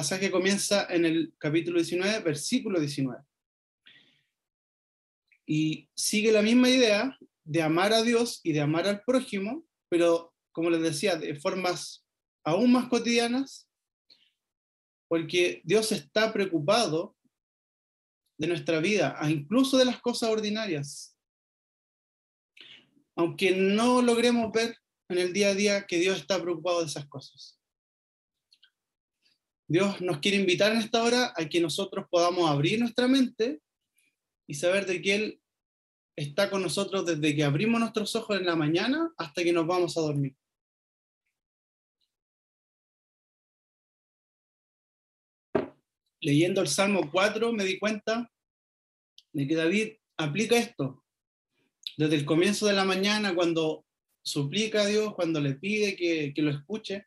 pasaje comienza en el capítulo 19, versículo 19. Y sigue la misma idea de amar a Dios y de amar al prójimo, pero como les decía, de formas aún más cotidianas, porque Dios está preocupado de nuestra vida, incluso de las cosas ordinarias. Aunque no logremos ver en el día a día que Dios está preocupado de esas cosas. Dios nos quiere invitar en esta hora a que nosotros podamos abrir nuestra mente y saber de que Él está con nosotros desde que abrimos nuestros ojos en la mañana hasta que nos vamos a dormir. Leyendo el Salmo 4 me di cuenta de que David aplica esto desde el comienzo de la mañana cuando suplica a Dios, cuando le pide que, que lo escuche,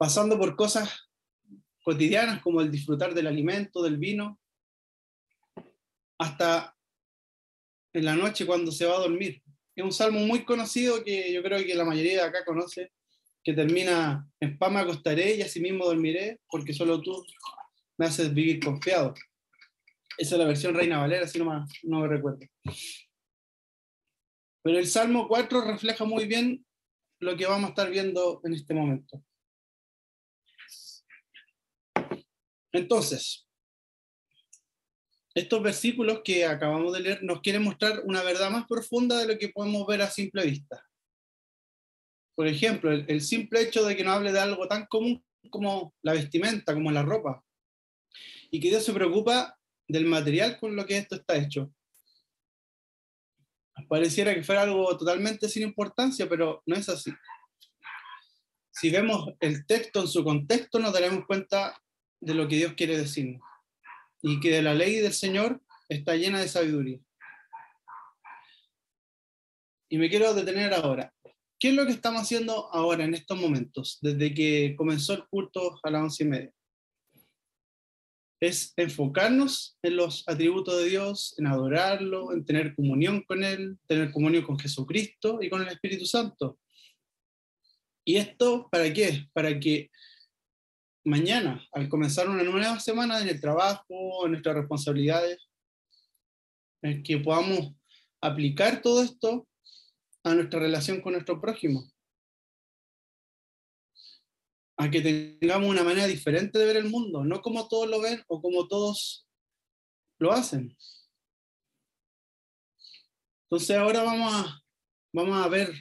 pasando por cosas cotidianas como el disfrutar del alimento, del vino, hasta en la noche cuando se va a dormir. Es un salmo muy conocido que yo creo que la mayoría de acá conoce, que termina en paz me acostaré y así mismo dormiré, porque solo tú me haces vivir confiado. Esa es la versión Reina Valera, si no no me recuerdo. Pero el Salmo 4 refleja muy bien lo que vamos a estar viendo en este momento. Entonces, estos versículos que acabamos de leer nos quieren mostrar una verdad más profunda de lo que podemos ver a simple vista. Por ejemplo, el, simple hecho de que nos hable de algo tan común como la vestimenta, como la ropa, y que Dios se preocupa del material con lo que esto está hecho. Pareciera que fuera algo totalmente sin importancia, pero no es así. Si vemos el texto en su contexto, nos daremos cuenta de lo que Dios quiere decirnos y que de la ley del Señor está llena de sabiduría. Y me quiero detener ahora. ¿Qué es lo que estamos haciendo ahora en estos momentos, desde que comenzó el culto a las once y media? Es enfocarnos en los atributos de Dios, en adorarlo, en tener comunión con Él, tener comunión con Jesucristo y con el Espíritu Santo. ¿Y esto para qué? Para que mañana, al comenzar una nueva semana en el trabajo, en nuestras responsabilidades, en que podamos aplicar todo esto a nuestra relación con nuestro prójimo. A que tengamos una manera diferente de ver el mundo, no como todos lo ven o como todos lo hacen. Entonces ahora vamos a, vamos a ver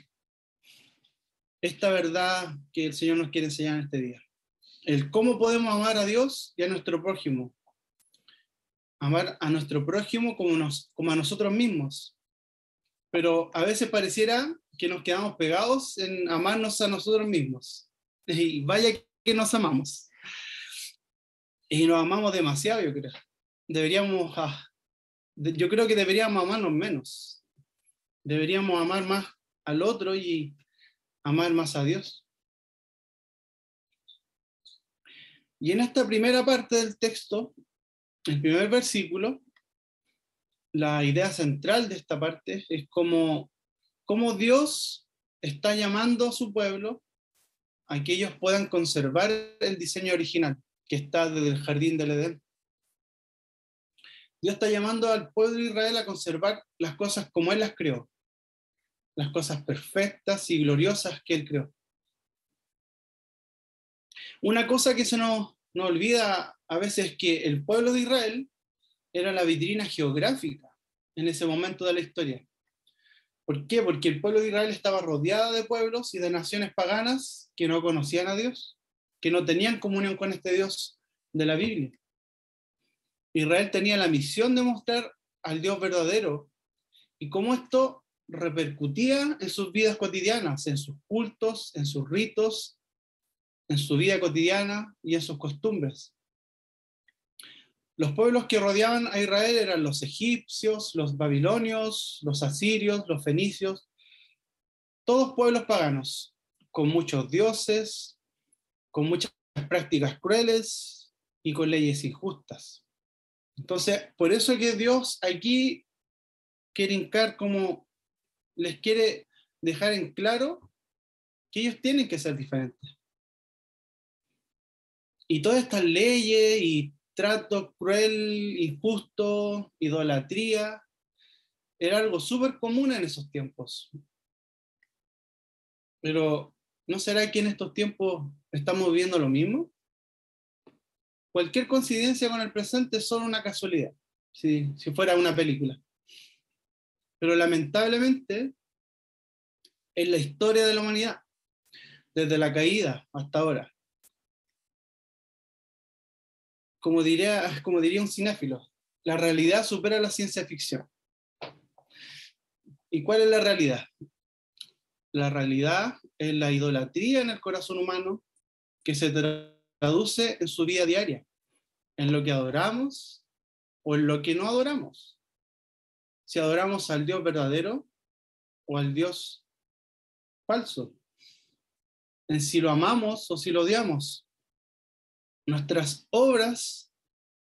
esta verdad que el Señor nos quiere enseñar en este día el cómo podemos amar a Dios y a nuestro prójimo. Amar a nuestro prójimo como, nos, como a nosotros mismos. Pero a veces pareciera que nos quedamos pegados en amarnos a nosotros mismos. Y vaya que nos amamos. Y nos amamos demasiado, yo creo. Deberíamos, ah, yo creo que deberíamos amarnos menos. Deberíamos amar más al otro y amar más a Dios. Y en esta primera parte del texto, el primer versículo, la idea central de esta parte es cómo Dios está llamando a su pueblo a que ellos puedan conservar el diseño original que está desde el jardín del Edén. Dios está llamando al pueblo de Israel a conservar las cosas como Él las creó, las cosas perfectas y gloriosas que Él creó. Una cosa que se nos, olvida a veces es que el pueblo de Israel era la vitrina geográfica en ese momento de la historia. ¿Por qué? Porque el pueblo de Israel estaba rodeado de pueblos y de naciones paganas que no conocían a Dios, que no tenían comunión con este Dios de la Biblia. Israel tenía la misión de mostrar al Dios verdadero y cómo esto repercutía en sus vidas cotidianas, en sus cultos, en sus ritos, en su vida cotidiana y en sus costumbres. Los pueblos que rodeaban a Israel eran los egipcios, los babilonios, los asirios, los fenicios, todos pueblos paganos, con muchos dioses, con muchas prácticas crueles y con leyes injustas. Entonces, por eso es que Dios aquí quiere hincar como les quiere dejar en claro que ellos tienen que ser diferentes Y todas estas leyes y trato cruel, injusto, idolatría, era algo súper común en esos tiempos. Pero, ¿no será que en estos tiempos estamos viendo lo mismo? Cualquier coincidencia con el presente es solo una casualidad, si, si fuera una película. Pero lamentablemente, en la historia de la humanidad, desde la caída hasta ahora, como diría, como diría un cinéfilo, la realidad supera la ciencia ficción. ¿Y cuál es la realidad? La realidad es la idolatría en el corazón humano que se traduce en su vida diaria, en lo que adoramos o en lo que no adoramos. Si adoramos al Dios verdadero o al Dios falso. En si lo amamos o si lo odiamos. Nuestras obras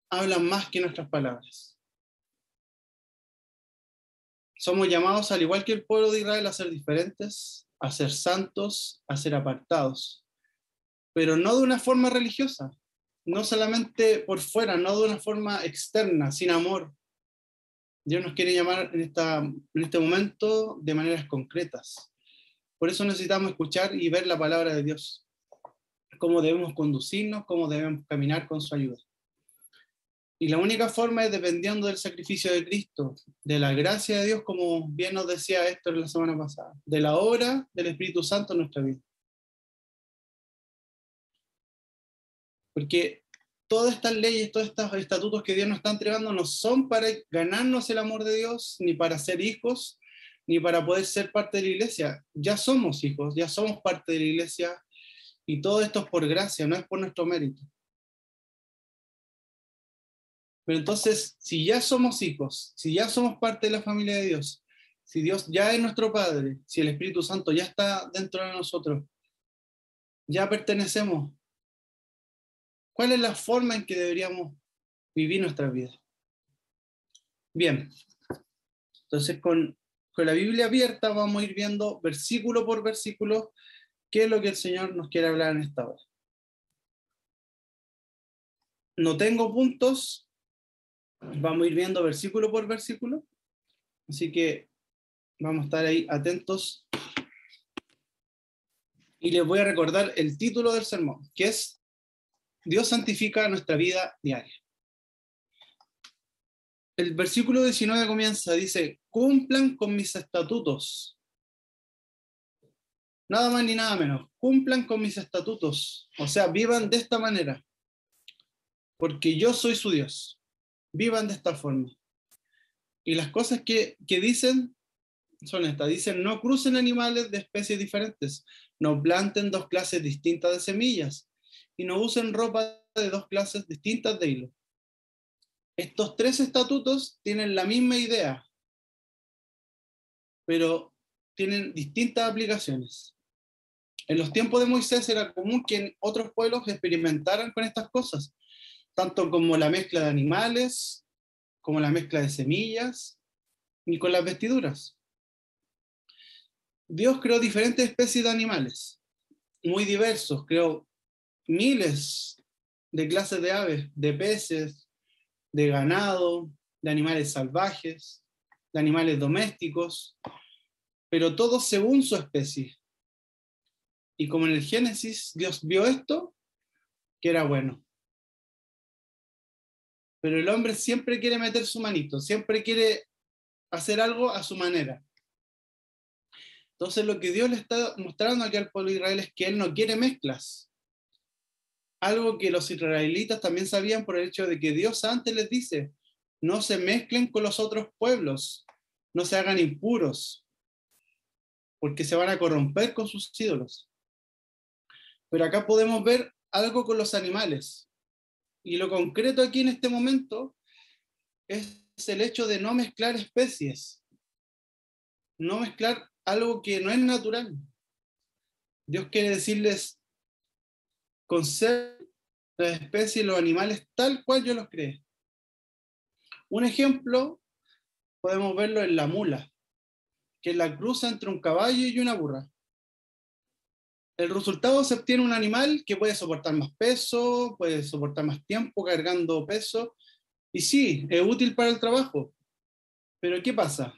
hablan más que nuestras palabras. Somos llamados, al igual que el pueblo de Israel, a ser diferentes, a ser santos, a ser apartados, pero no de una forma religiosa, no solamente por fuera, no de una forma externa, sin amor. Dios nos quiere llamar en, en este momento de maneras concretas. Por eso necesitamos escuchar y ver la palabra de Dios cómo debemos conducirnos, cómo debemos caminar con su ayuda. Y la única forma es dependiendo del sacrificio de Cristo, de la gracia de Dios, como bien nos decía Héctor la semana pasada, de la obra del Espíritu Santo en nuestra vida. Porque todas estas leyes, todos estos estatutos que Dios nos está entregando no son para ganarnos el amor de Dios, ni para ser hijos, ni para poder ser parte de la iglesia. Ya somos hijos, ya somos parte de la iglesia, y todo esto es por gracia, no es por nuestro mérito. Pero entonces, si ya somos hijos, si ya somos parte de la familia de Dios, si Dios ya es nuestro Padre, si el Espíritu Santo ya está dentro de nosotros, ya pertenecemos, ¿cuál es la forma en que deberíamos vivir nuestra vida? Bien, entonces con, con la Biblia abierta vamos a ir viendo versículo por versículo ¿Qué es lo que el Señor nos quiere hablar en esta hora? No tengo puntos, vamos a ir viendo versículo por versículo, así que vamos a estar ahí atentos. Y les voy a recordar el título del sermón, que es Dios santifica nuestra vida diaria. El versículo 19 comienza, dice, cumplan con mis estatutos nada más ni nada menos, cumplan con mis estatutos, o sea, vivan de esta manera, porque yo soy su Dios, vivan de esta forma. Y las cosas que, que dicen son estas, dicen, no crucen animales de especies diferentes, no planten dos clases distintas de semillas y no usen ropa de dos clases distintas de hilo. Estos tres estatutos tienen la misma idea, pero tienen distintas aplicaciones. En los tiempos de Moisés era común que otros pueblos experimentaran con estas cosas, tanto como la mezcla de animales, como la mezcla de semillas, ni con las vestiduras. Dios creó diferentes especies de animales, muy diversos, creó miles de clases de aves, de peces, de ganado, de animales salvajes, de animales domésticos, pero todos según su especie. Y como en el Génesis Dios vio esto, que era bueno. Pero el hombre siempre quiere meter su manito, siempre quiere hacer algo a su manera. Entonces lo que Dios le está mostrando aquí al pueblo de Israel es que Él no quiere mezclas. Algo que los israelitas también sabían por el hecho de que Dios antes les dice, no se mezclen con los otros pueblos, no se hagan impuros, porque se van a corromper con sus ídolos. Pero acá podemos ver algo con los animales. Y lo concreto aquí en este momento es el hecho de no mezclar especies. No mezclar algo que no es natural. Dios quiere decirles, conserven las especies y los animales tal cual yo los creé. Un ejemplo podemos verlo en la mula, que es la cruza entre un caballo y una burra. El resultado se obtiene un animal que puede soportar más peso, puede soportar más tiempo cargando peso, y sí, es útil para el trabajo. Pero ¿qué pasa?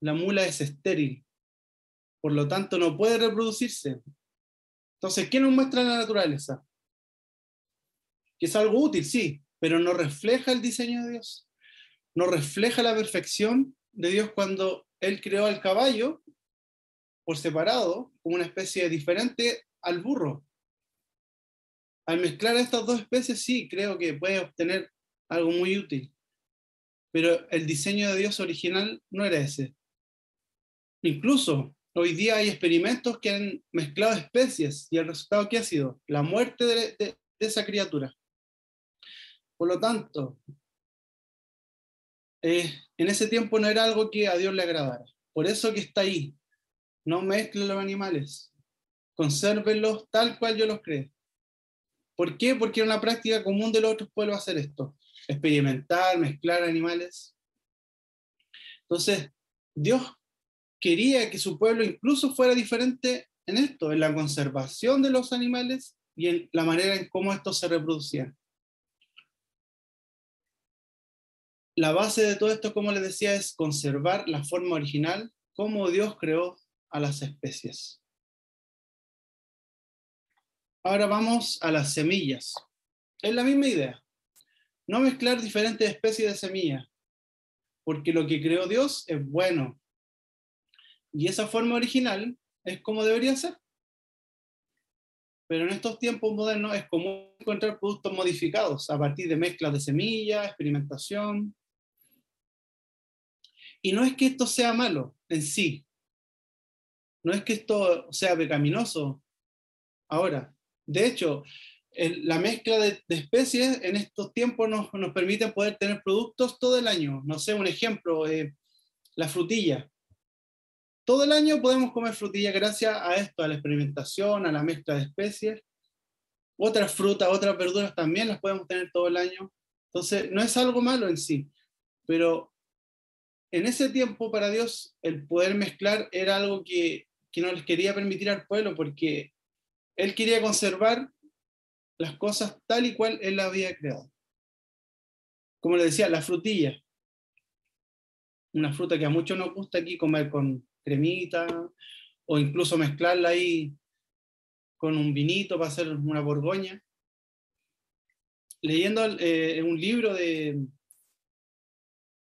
La mula es estéril, por lo tanto no puede reproducirse. Entonces, ¿qué nos muestra la naturaleza? Que es algo útil, sí, pero no refleja el diseño de Dios. No refleja la perfección de Dios cuando Él creó al caballo por separado, como una especie diferente al burro. Al mezclar estas dos especies, sí, creo que puede obtener algo muy útil. Pero el diseño de Dios original no era ese. Incluso hoy día hay experimentos que han mezclado especies y el resultado que ha sido la muerte de, esa criatura. Por lo tanto, eh, en ese tiempo no era algo que a Dios le agradara. Por eso que está ahí, no mezclen los animales, consérvenlos tal cual yo los creo. ¿Por qué? Porque era una práctica común de los otros pueblos hacer esto, experimentar, mezclar animales. Entonces, Dios quería que su pueblo incluso fuera diferente en esto, en la conservación de los animales y en la manera en cómo estos se reproducían. La base de todo esto, como les decía, es conservar la forma original, como Dios creó a las especies. Ahora vamos a las semillas. Es la misma idea. No mezclar diferentes especies de semillas, porque lo que creó Dios es bueno. Y esa forma original es como debería ser. Pero en estos tiempos modernos es común encontrar productos modificados a partir de mezclas de semillas, experimentación. Y no es que esto sea malo en sí, no es que esto sea pecaminoso ahora. De hecho, la mezcla de, especies en estos tiempos nos, nos, permite poder tener productos todo el año. No sé, un ejemplo, eh, la frutilla. Todo el año podemos comer frutilla gracias a esto, a la experimentación, a la mezcla de especies. Otras frutas, otras verduras también las podemos tener todo el año. Entonces, no es algo malo en sí, pero en ese tiempo para Dios el poder mezclar era algo que que no les quería permitir al pueblo porque él quería conservar las cosas tal y cual él las había creado. Como le decía, la frutilla. Una fruta que a muchos nos gusta aquí comer con cremita o incluso mezclarla ahí con un vinito para hacer una borgoña. Leyendo eh, un libro de,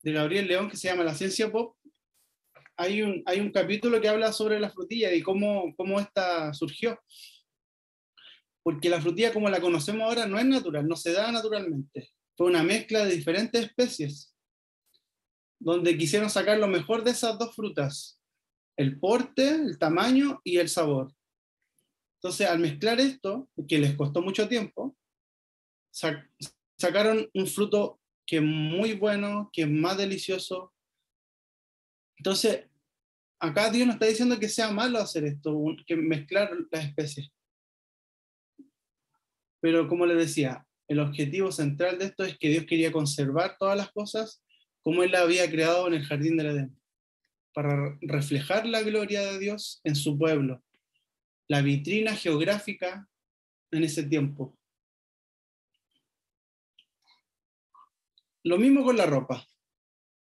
de Gabriel León que se llama La ciencia pop, hay un, hay un capítulo que habla sobre la frutilla y cómo, cómo esta surgió. Porque la frutilla como la conocemos ahora no es natural, no se da naturalmente. Fue una mezcla de diferentes especies, donde quisieron sacar lo mejor de esas dos frutas, el porte, el tamaño y el sabor. Entonces, al mezclar esto, que les costó mucho tiempo, sacaron un fruto que es muy bueno, que es más delicioso, entonces, acá Dios no está diciendo que sea malo hacer esto, que mezclar las especies. Pero como les decía, el objetivo central de esto es que Dios quería conservar todas las cosas como Él la había creado en el jardín del Edén, para reflejar la gloria de Dios en su pueblo, la vitrina geográfica en ese tiempo. Lo mismo con la ropa.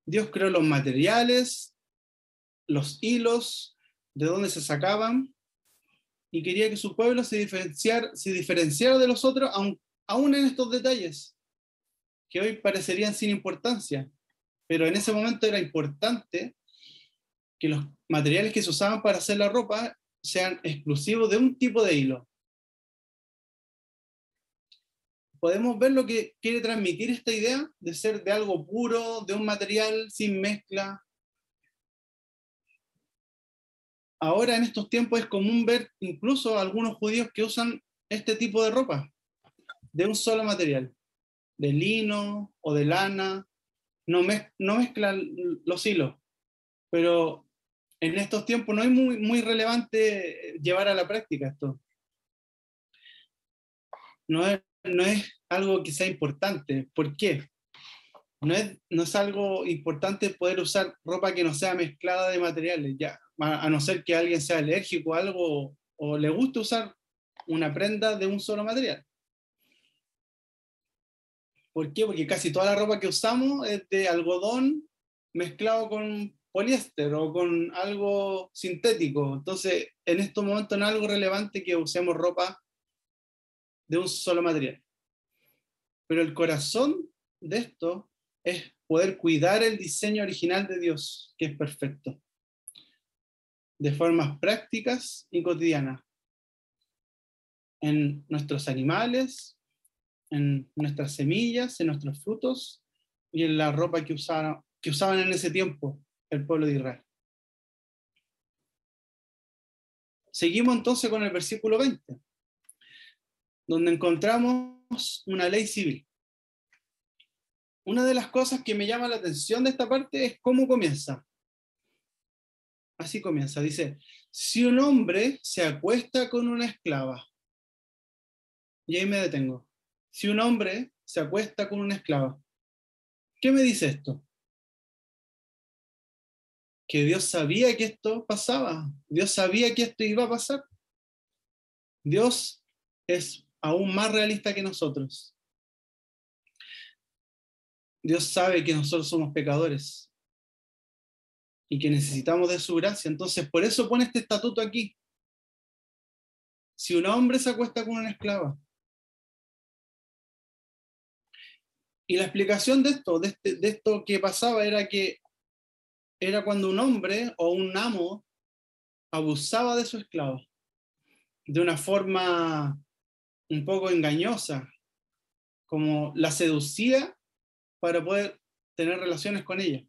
Dios creó los materiales, los hilos, de dónde se sacaban, y quería que su pueblo se diferenciara, se diferenciara de los otros, aun, aún en estos detalles, que hoy parecerían sin importancia, pero en ese momento era importante que los materiales que se usaban para hacer la ropa sean exclusivos de un tipo de hilo. Podemos ver lo que quiere transmitir esta idea de ser de algo puro, de un material sin mezcla, ahora en estos tiempos es común ver incluso algunos judíos que usan este tipo de ropa, de un solo material, de lino o de lana, no, mezclan los hilos, pero en estos tiempos no es muy, relevante llevar a la práctica esto. No es, algo que sea importante. ¿Por qué? No es algo importante poder usar ropa que no sea mezclada de materiales. Ya, a no ser que alguien sea alérgico a algo o le guste usar una prenda de un solo material. ¿Por qué? Porque casi toda la ropa que usamos es de algodón mezclado con poliéster o con algo sintético. Entonces, en estos momentos no es algo relevante que usemos ropa de un solo material. Pero el corazón de esto es poder cuidar el diseño original de Dios, que es perfecto, de formas prácticas y cotidianas, en nuestros animales, en nuestras semillas, en nuestros frutos y en la ropa que usaban, que usaban en ese tiempo el pueblo de Israel. Seguimos entonces con el versículo 20, donde encontramos una ley civil. Una de las cosas que me llama la atención de esta parte es cómo comienza. Así comienza, dice, si un hombre se acuesta con una esclava, y ahí me detengo, si un hombre se acuesta con una esclava, ¿qué me dice esto? que Dios sabía que esto pasaba, Dios sabía que esto iba a pasar. Dios es aún más realista que nosotros. Dios sabe que nosotros somos pecadores y que necesitamos de su gracia. Entonces, por eso pone este estatuto aquí. Si un hombre se acuesta con una esclava. Y la explicación de esto, de, este, esto que pasaba, era que era cuando un hombre o un amo abusaba de su esclavo de una forma un poco engañosa, como la seducía para poder tener relaciones con ella.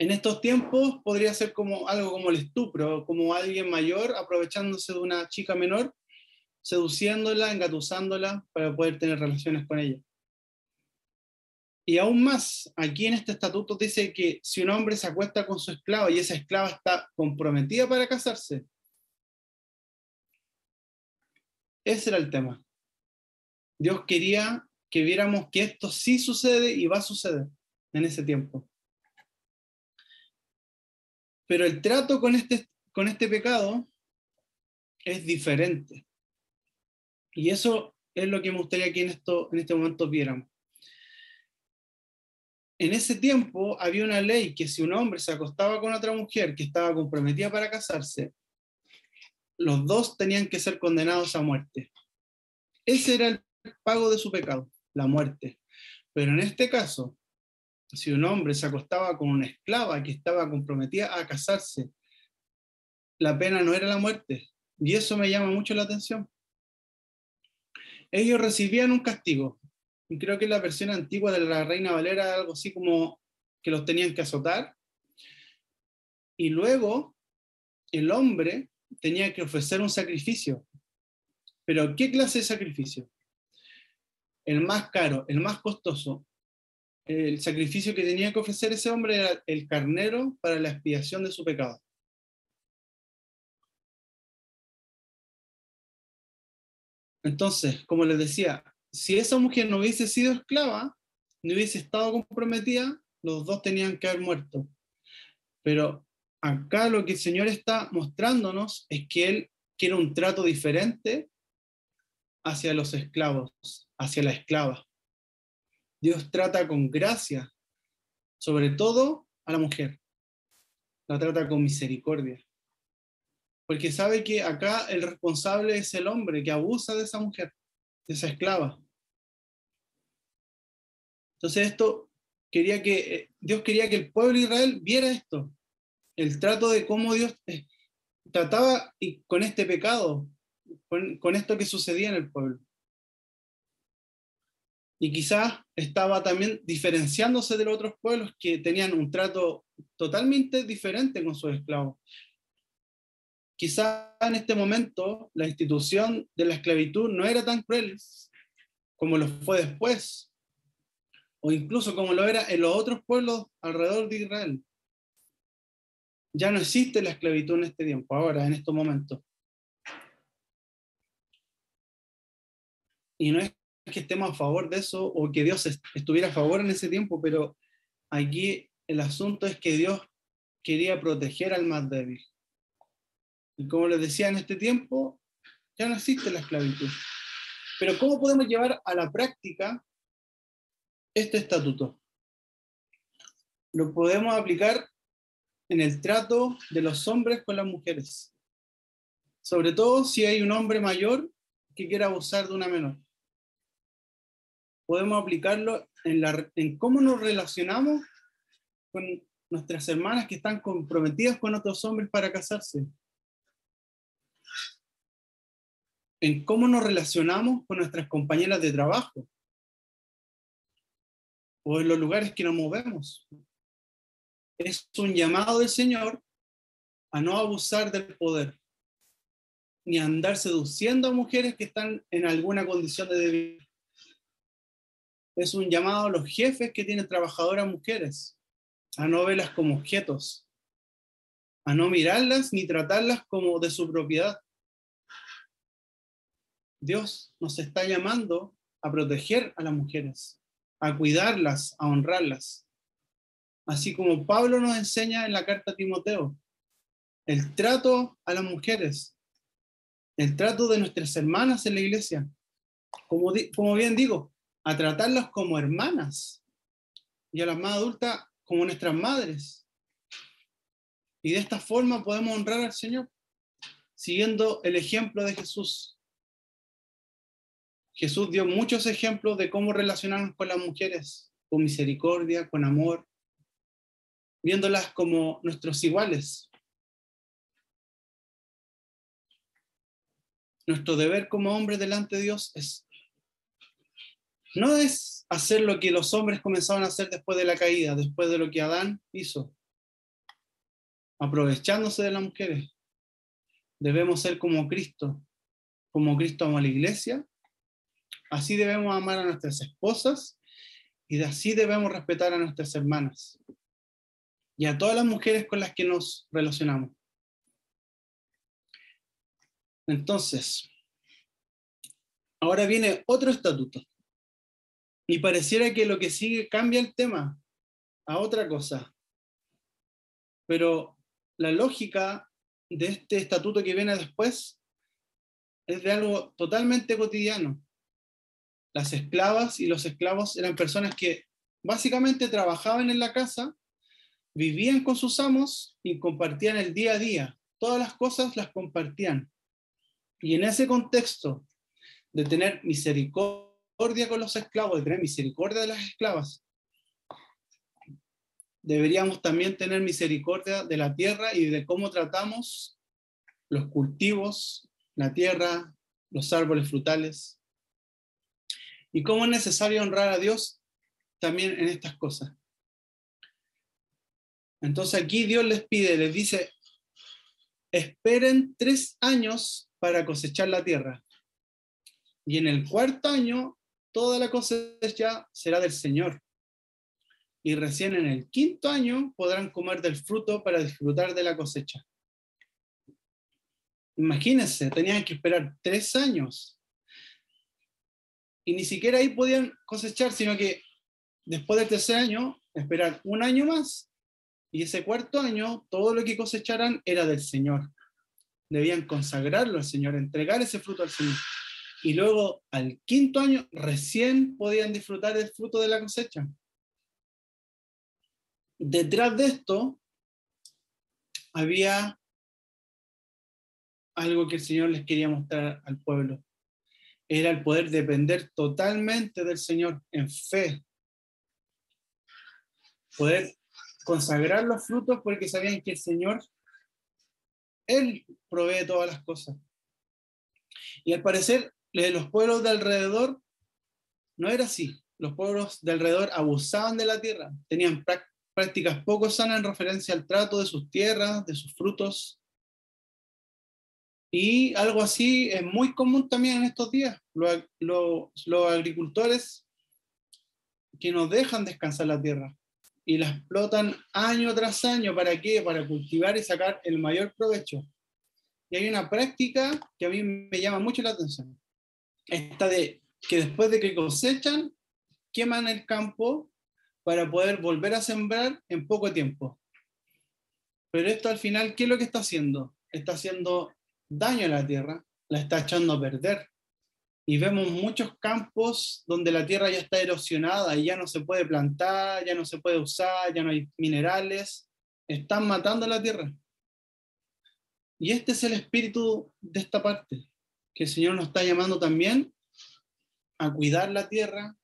En estos tiempos podría ser como algo como el estupro, como alguien mayor aprovechándose de una chica menor, seduciéndola, engatusándola para poder tener relaciones con ella. Y aún más, aquí en este estatuto dice que si un hombre se acuesta con su esclava y esa esclava está comprometida para casarse, ese era el tema. Dios quería que viéramos que esto sí sucede y va a suceder en ese tiempo. Pero el trato con este, con este pecado es diferente. Y eso es lo que me gustaría que en, esto, en este momento viéramos en ese tiempo había una ley que si un hombre se acostaba con otra mujer que estaba comprometida para casarse, los dos tenían que ser condenados a muerte. Ese era el pago de su pecado, la muerte. Pero en este caso, si un hombre se acostaba con una esclava que estaba comprometida a casarse, la pena no era la muerte. Y eso me llama mucho la atención. Ellos recibían un castigo, y creo que la versión antigua de la Reina Valera algo así como que los tenían que azotar. Y luego el hombre tenía que ofrecer un sacrificio. Pero ¿qué clase de sacrificio? El más caro, el más costoso. El sacrificio que tenía que ofrecer ese hombre era el carnero para la expiación de su pecado. Entonces, como les decía, si esa mujer no hubiese sido esclava, no hubiese estado comprometida, los dos tenían que haber muerto. Pero acá lo que el Señor está mostrándonos es que Él quiere un trato diferente hacia los esclavos, hacia la esclava. Dios trata con gracia, sobre todo a la mujer. La trata con misericordia. Porque sabe que acá el responsable es el hombre que abusa de esa mujer esa esclava. Entonces esto quería que eh, Dios quería que el pueblo de Israel viera esto, el trato de cómo Dios eh, trataba y con este pecado, con, con esto que sucedía en el pueblo. Y quizás estaba también diferenciándose de los otros pueblos que tenían un trato totalmente diferente con sus esclavos. Quizá en este momento la institución de la esclavitud no era tan cruel como lo fue después, o incluso como lo era en los otros pueblos alrededor de Israel. Ya no existe la esclavitud en este tiempo, ahora, en estos momentos. Y no es que estemos a favor de eso o que Dios estuviera a favor en ese tiempo, pero aquí el asunto es que Dios quería proteger al más débil. Y como les decía, en este tiempo Ya no existe la esclavitud. Pero ¿cómo podemos llevar a la práctica este estatuto? Lo podemos aplicar en el trato de los hombres con las mujeres. Sobre todo si hay un hombre mayor que quiera abusar de una menor. Podemos aplicarlo en, la, en cómo nos relacionamos con nuestras hermanas que están comprometidas con otros hombres para casarse. En cómo nos relacionamos con nuestras compañeras de trabajo. O en los lugares que nos movemos. Es un llamado del Señor a no abusar del poder, ni andar seduciendo a mujeres que están en alguna condición de debilidad. Es un llamado a los jefes que tienen trabajadoras mujeres, a no verlas como objetos, a no mirarlas ni tratarlas como de su propiedad. Dios nos está llamando a proteger a las mujeres, a cuidarlas, a honrarlas. Así como Pablo nos enseña en la carta a Timoteo, el trato a las mujeres, el trato de nuestras hermanas en la iglesia. Como, como bien digo, a tratarlas como hermanas y a las más adultas como nuestras madres. Y de esta forma podemos honrar al Señor, siguiendo el ejemplo de Jesús. Jesús dio muchos ejemplos de cómo relacionarnos con las mujeres, con misericordia, con amor, viéndolas como nuestros iguales. Nuestro deber como hombres delante de Dios es no es hacer lo que los hombres comenzaron a hacer después de la caída, después de lo que Adán hizo, aprovechándose de las mujeres. Debemos ser como Cristo, como Cristo amó a la iglesia. Así debemos amar a nuestras esposas y de así debemos respetar a nuestras hermanas y a todas las mujeres con las que nos relacionamos. Entonces, ahora viene otro estatuto. Y pareciera que lo que sigue cambia el tema a otra cosa. Pero la lógica de este estatuto que viene después es de algo totalmente cotidiano. Las esclavas y los esclavos eran personas que básicamente trabajaban en la casa, vivían con sus amos y compartían el día a día. Todas las cosas las compartían. Y en ese contexto de tener misericordia, con los esclavos, de tener misericordia de las esclavas, deberíamos también tener misericordia de la tierra y de cómo tratamos los cultivos, la tierra, los árboles frutales. Y cómo es necesario honrar a Dios también en estas cosas. Entonces aquí Dios les pide, les dice, esperen tres años para cosechar la tierra. Y en el cuarto año toda la cosecha será del Señor. Y recién en el quinto año podrán comer del fruto para disfrutar de la cosecha. Imagínense, tenían que esperar tres años. Y ni siquiera ahí podían cosechar, sino que después del tercer año, esperar un año más. Y ese cuarto año, todo lo que cosecharan era del Señor. Debían consagrarlo al Señor, entregar ese fruto al Señor y luego al quinto año recién podían disfrutar del fruto de la cosecha. Detrás de esto había algo que el Señor les quería mostrar al pueblo. Era el poder depender totalmente del Señor en fe. Poder consagrar los frutos porque sabían que el Señor, Él provee todas las cosas. Y al parecer los pueblos de alrededor no era así. Los pueblos de alrededor abusaban de la tierra, tenían prácticas poco sanas en referencia al trato de sus tierras, de sus frutos. Y algo así es muy común también en estos días. Los, los agricultores que no dejan descansar la tierra y la explotan año tras año. ¿Para qué? Para cultivar y sacar el mayor provecho. Y hay una práctica que a mí me llama mucho la atención esta de que después de que cosechan, queman el campo para poder volver a sembrar en poco tiempo. Pero esto al final, ¿qué es lo que está haciendo? Está haciendo daño a la tierra, la está echando a perder. Y vemos muchos campos donde la tierra ya está erosionada y ya no se puede plantar, ya no se puede usar, ya no hay minerales. Están matando la tierra. Y este es el espíritu de esta parte, que el Señor nos está llamando también a cuidar la tierra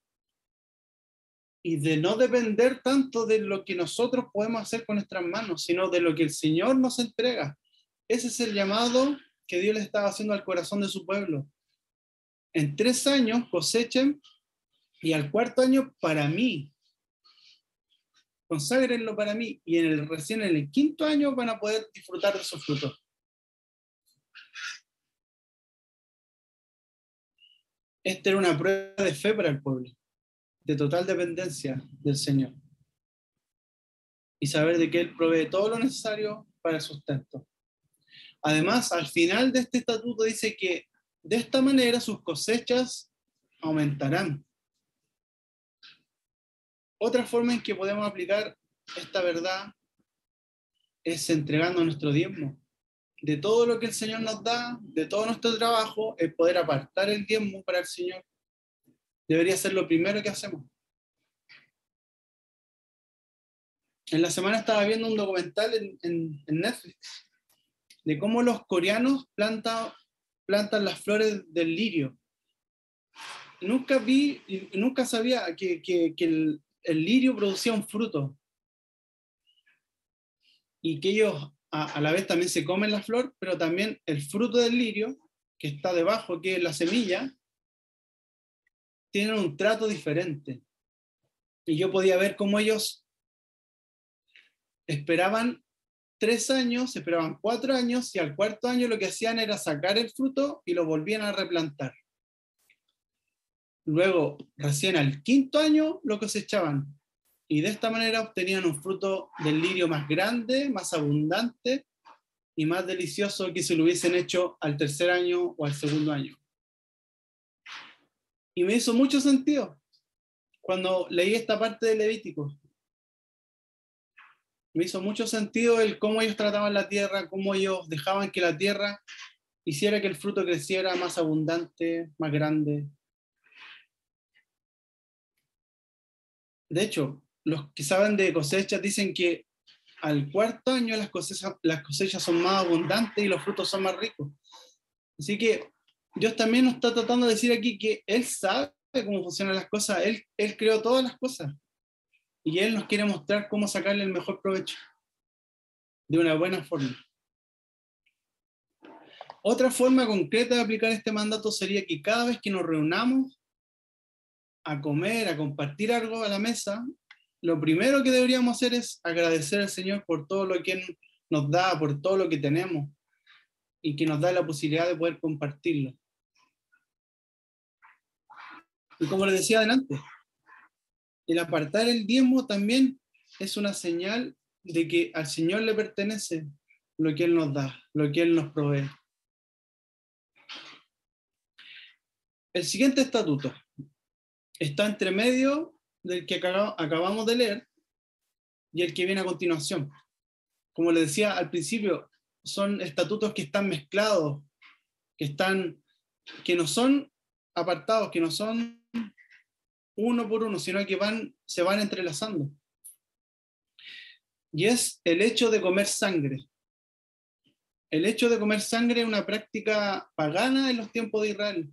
y de no depender tanto de lo que nosotros podemos hacer con nuestras manos, sino de lo que el Señor nos entrega. Ese es el llamado que Dios le estaba haciendo al corazón de su pueblo. En tres años cosechen y al cuarto año para mí. Conságrenlo para mí y en el, recién en el quinto año van a poder disfrutar de sus frutos. Esta era una prueba de fe para el pueblo, de total dependencia del Señor. Y saber de que Él provee todo lo necesario para el sustento. Además, al final de este estatuto dice que de esta manera sus cosechas aumentarán. Otra forma en que podemos aplicar esta verdad es entregando nuestro diezmo de todo lo que el Señor nos da, de todo nuestro trabajo, el poder apartar el diezmo para el Señor, debería ser lo primero que hacemos. En la semana estaba viendo un documental en, Netflix de cómo los coreanos plantan, plantan las flores del lirio. Nunca vi, nunca sabía que, el, el lirio producía un fruto y que ellos a, la vez también se come la flor, pero también el fruto del lirio, que está debajo, que es la semilla, tiene un trato diferente. Y yo podía ver cómo ellos esperaban tres años, esperaban cuatro años, y al cuarto año lo que hacían era sacar el fruto y lo volvían a replantar. Luego, recién al quinto año, lo cosechaban y de esta manera obtenían un fruto del lirio más grande, más abundante y más delicioso que si lo hubiesen hecho al tercer año o al segundo año. Y me hizo mucho sentido cuando leí esta parte de Levítico. Me hizo mucho sentido el cómo ellos trataban la tierra, cómo ellos dejaban que la tierra hiciera que el fruto creciera más abundante, más grande. De hecho, los que saben de cosechas dicen que al cuarto año las cosechas, las cosechas son más abundantes y los frutos son más ricos. Así que Dios también nos está tratando de decir aquí que Él sabe cómo funcionan las cosas, Él, él creó todas las cosas y Él nos quiere mostrar cómo sacarle el mejor provecho de una buena forma. Otra forma concreta de aplicar este mandato sería que cada vez que nos reunamos a comer, a compartir algo a la mesa, lo primero que deberíamos hacer es agradecer al Señor por todo lo que nos da, por todo lo que tenemos y que nos da la posibilidad de poder compartirlo. Y como les decía adelante, el apartar el diezmo también es una señal de que al Señor le pertenece lo que Él nos da, lo que Él nos provee. El siguiente estatuto está entre medio del que acabamos de leer y el que viene a continuación. Como les decía al principio, son estatutos que están mezclados, que están, que no son apartados, que no son uno por uno, sino que van, se van entrelazando. Y es el hecho de comer sangre. El hecho de comer sangre es una práctica pagana en los tiempos de Israel.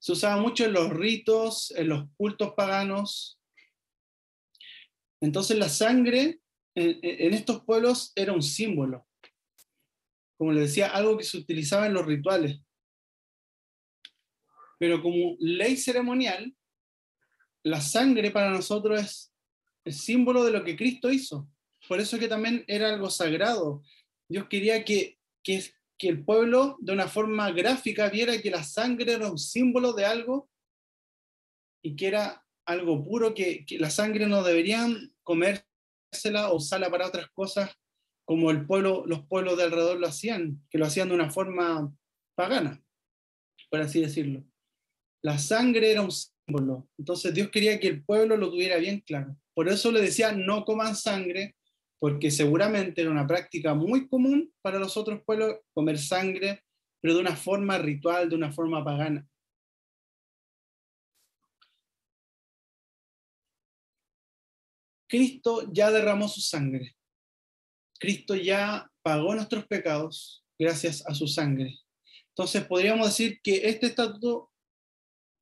Se usaba mucho en los ritos, en los cultos paganos, entonces la sangre en, estos pueblos era un símbolo. Como les decía, algo que se utilizaba en los rituales. Pero como ley ceremonial, la sangre para nosotros es el símbolo de lo que Cristo hizo. Por eso que también era algo sagrado. Dios quería que, que, que el pueblo de una forma gráfica viera que la sangre era un símbolo de algo y que era algo puro que, la sangre no deberían comérsela o usarla para otras cosas como el pueblo, los pueblos de alrededor lo hacían, que lo hacían de una forma pagana, por así decirlo. La sangre era un símbolo, entonces Dios quería que el pueblo lo tuviera bien claro. Por eso le decía, no coman sangre, porque seguramente era una práctica muy común para los otros pueblos comer sangre pero de una forma ritual, de una forma pagana. Cristo ya derramó su sangre. Cristo ya pagó nuestros pecados gracias a su sangre. Entonces podríamos decir que este estatuto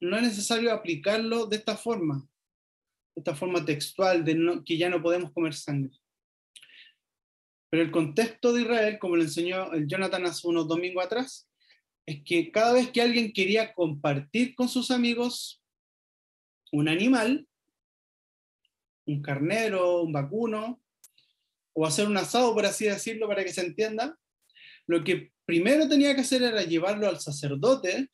no es necesario aplicarlo de esta forma, de esta forma textual, de que ya no podemos comer sangre. Pero el contexto de Israel, como lo enseñó el Jonathan hace unos domingos atrás, es que cada vez que alguien quería compartir con sus amigos un animal, un carnero, un vacuno, o hacer un asado, por así decirlo, para que se entienda, lo que primero tenía que hacer era llevarlo al sacerdote,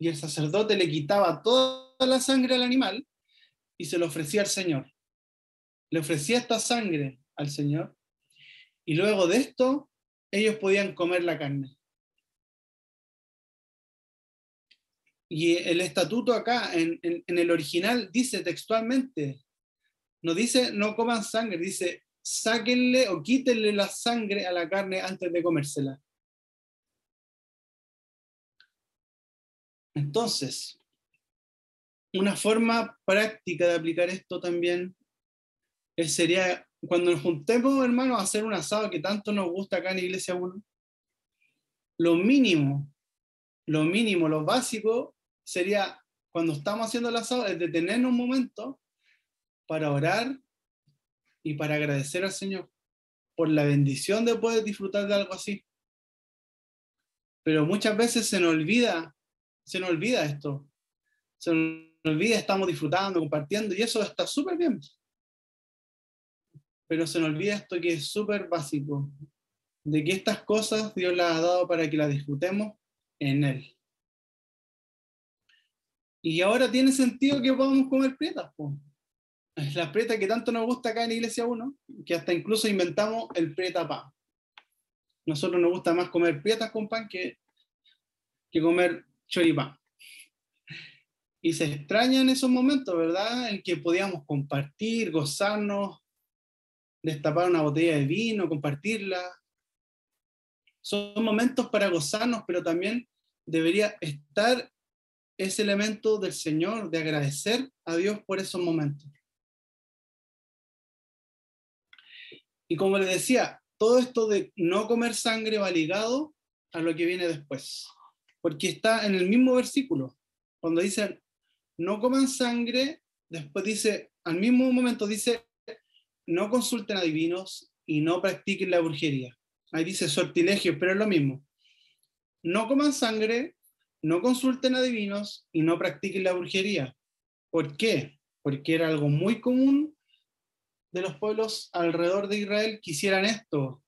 y el sacerdote le quitaba toda la sangre al animal y se lo ofrecía al Señor. Le ofrecía esta sangre al Señor, y luego de esto, ellos podían comer la carne. Y el estatuto acá, en, en el original, dice textualmente, no dice no coman sangre, dice sáquenle o quítenle la sangre a la carne antes de comérsela. Entonces, una forma práctica de aplicar esto también sería cuando nos juntemos, hermanos, a hacer un asado que tanto nos gusta acá en Iglesia 1, lo mínimo, lo mínimo, lo básico sería cuando estamos haciendo el asado es detenernos un momento para orar y para agradecer al Señor por la bendición de poder disfrutar de algo así. Pero muchas veces se nos olvida, se nos olvida esto. Se nos olvida, estamos disfrutando, compartiendo, y eso está súper bien. Pero se nos olvida esto que es súper básico, de que estas cosas Dios las ha dado para que las disfrutemos en Él. Y ahora tiene sentido que podamos comer prietas, la preta que tanto nos gusta acá en Iglesia 1, que hasta incluso inventamos el preta pan. Nosotros nos gusta más comer prietas con pan que, que comer choripán. Y se extraña en esos momentos, ¿verdad? En que podíamos compartir, gozarnos, destapar una botella de vino, compartirla. Son momentos para gozarnos, pero también debería estar ese elemento del Señor, de agradecer a Dios por esos momentos. Y como les decía, todo esto de no comer sangre va ligado a lo que viene después, porque está en el mismo versículo. Cuando dicen no coman sangre, después dice, al mismo momento dice, no consulten a divinos y no practiquen la brujería. Ahí dice sortilegio, pero es lo mismo. No coman sangre, no consulten a divinos y no practiquen la brujería. ¿Por qué? Porque era algo muy común de los pueblos alrededor de Israel quisieran esto,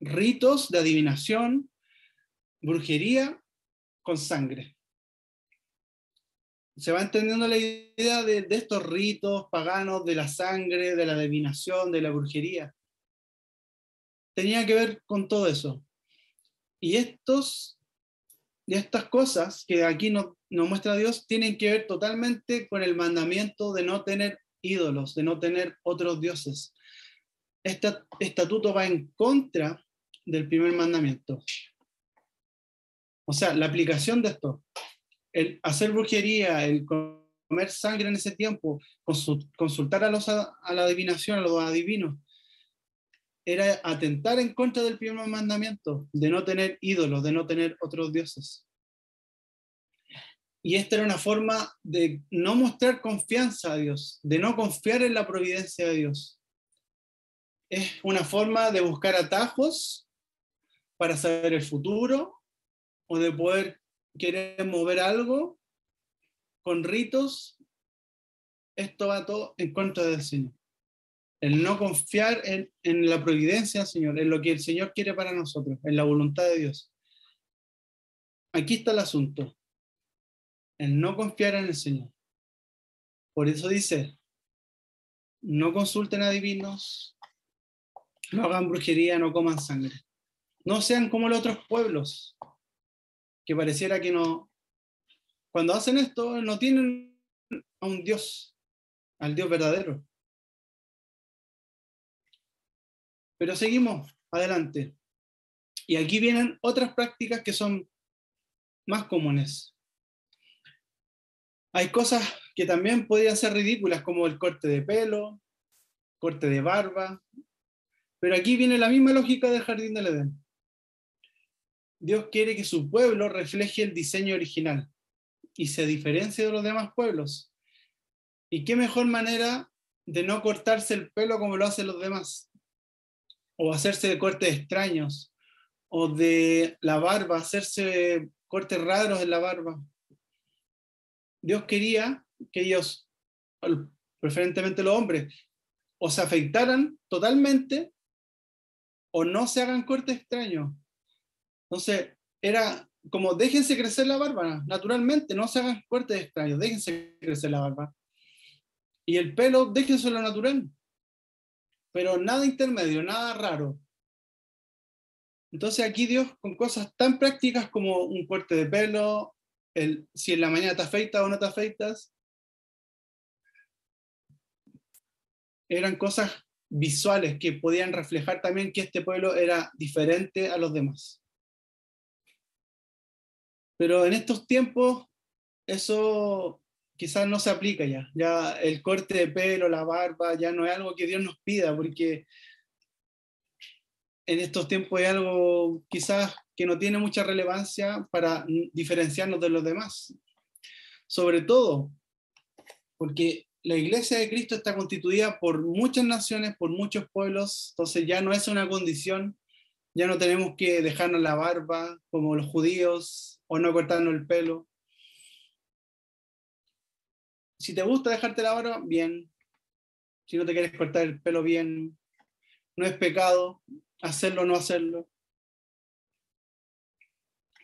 ritos de adivinación, brujería con sangre. Se va entendiendo la idea de, estos ritos paganos, de la sangre, de la adivinación, de la brujería. Tenía que ver con todo eso. Y estos y estas cosas que aquí nos, nos, muestra Dios tienen que ver totalmente con el mandamiento de no tener ídolos, de no tener otros dioses. Este estatuto va en contra del primer mandamiento. O sea, la aplicación de esto, el hacer brujería, el comer sangre en ese tiempo, consultar a, los, a la adivinación, a los adivinos, era atentar en contra del primer mandamiento, de no tener ídolos, de no tener otros dioses. Y esta era una forma de no mostrar confianza a Dios, de no confiar en la providencia de Dios. Es una forma de buscar atajos para saber el futuro o de poder querer mover algo con ritos. Esto va todo en contra del Señor. El no confiar en, la providencia Señor, en lo que el Señor quiere para nosotros, en la voluntad de Dios. Aquí está el asunto el no confiar en el Señor. Por eso dice, no consulten a divinos, no hagan brujería, no coman sangre. No sean como los otros pueblos, que pareciera que no, cuando hacen esto, no tienen a un Dios, al Dios verdadero. Pero seguimos adelante. Y aquí vienen otras prácticas que son más comunes. Hay cosas que también podrían ser ridículas, como el corte de pelo, corte de barba, pero aquí viene la misma lógica del jardín del Edén. Dios quiere que su pueblo refleje el diseño original y se diferencie de los demás pueblos. ¿Y qué mejor manera de no cortarse el pelo como lo hacen los demás? O hacerse de cortes extraños, o de la barba, hacerse cortes raros en la barba. Dios quería que ellos, preferentemente los hombres, o se afeitaran totalmente o no se hagan cortes extraños. Entonces, era como déjense crecer la barba, naturalmente, no se hagan cortes extraños, déjense crecer la barba. Y el pelo, déjense lo natural. Pero nada intermedio, nada raro. Entonces aquí Dios con cosas tan prácticas como un corte de pelo, si en la mañana te afeitas o no te afeitas, eran cosas visuales que podían reflejar también que este pueblo era diferente a los demás. Pero en estos tiempos eso quizás no se aplica ya. Ya el corte de pelo, la barba, ya no es algo que Dios nos pida, porque en estos tiempos es algo quizás que no tiene mucha relevancia para diferenciarnos de los demás. Sobre todo porque la iglesia de Cristo está constituida por muchas naciones, por muchos pueblos, entonces ya no es una condición, ya no tenemos que dejarnos la barba como los judíos o no cortarnos el pelo. Si te gusta dejarte la barba, bien. Si no te quieres cortar el pelo, bien. No es pecado hacerlo o no hacerlo.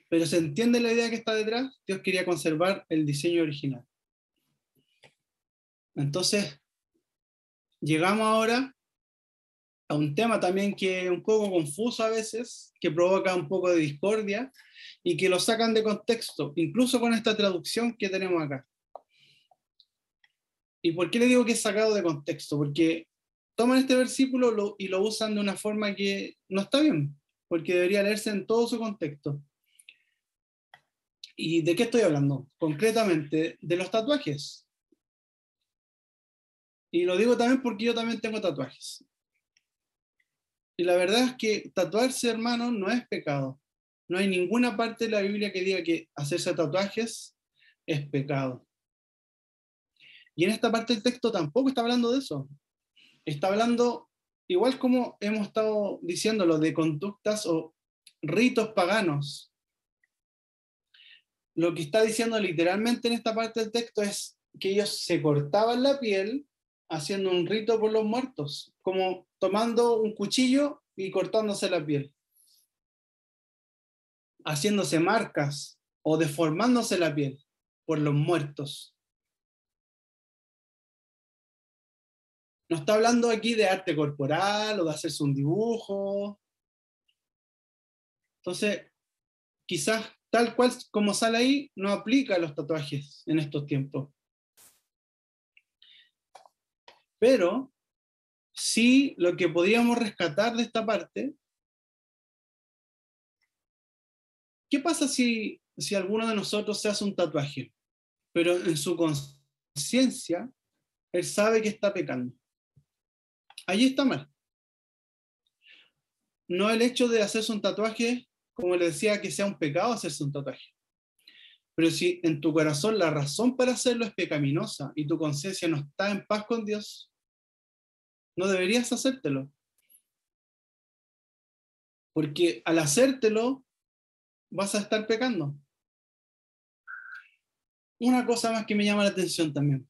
Pero se entiende la idea que está detrás. Dios quería conservar el diseño original. Entonces, llegamos ahora a un tema también que es un poco confuso a veces, que provoca un poco de discordia y que lo sacan de contexto, incluso con esta traducción que tenemos acá. ¿Y por qué le digo que es sacado de contexto? Porque toman este versículo y lo usan de una forma que no está bien, porque debería leerse en todo su contexto. ¿Y de qué estoy hablando? Concretamente, de los tatuajes. Y lo digo también porque yo también tengo tatuajes. Y la verdad es que tatuarse, hermano, no es pecado. No hay ninguna parte de la Biblia que diga que hacerse tatuajes es pecado. Y en esta parte del texto tampoco está hablando de eso. Está hablando, igual como hemos estado diciéndolo, de conductas o ritos paganos. Lo que está diciendo literalmente en esta parte del texto es que ellos se cortaban la piel haciendo un rito por los muertos, como tomando un cuchillo y cortándose la piel, haciéndose marcas o deformándose la piel por los muertos. No está hablando aquí de arte corporal o de hacerse un dibujo. Entonces, quizás tal cual como sale ahí, no aplica a los tatuajes en estos tiempos. Pero sí lo que podríamos rescatar de esta parte, ¿qué pasa si, si alguno de nosotros se hace un tatuaje, pero en su conciencia él sabe que está pecando? Allí está mal. No el hecho de hacerse un tatuaje, como le decía, que sea un pecado hacerse un tatuaje. Pero si en tu corazón la razón para hacerlo es pecaminosa y tu conciencia no está en paz con Dios, no deberías hacértelo. Porque al hacértelo vas a estar pecando. Una cosa más que me llama la atención también,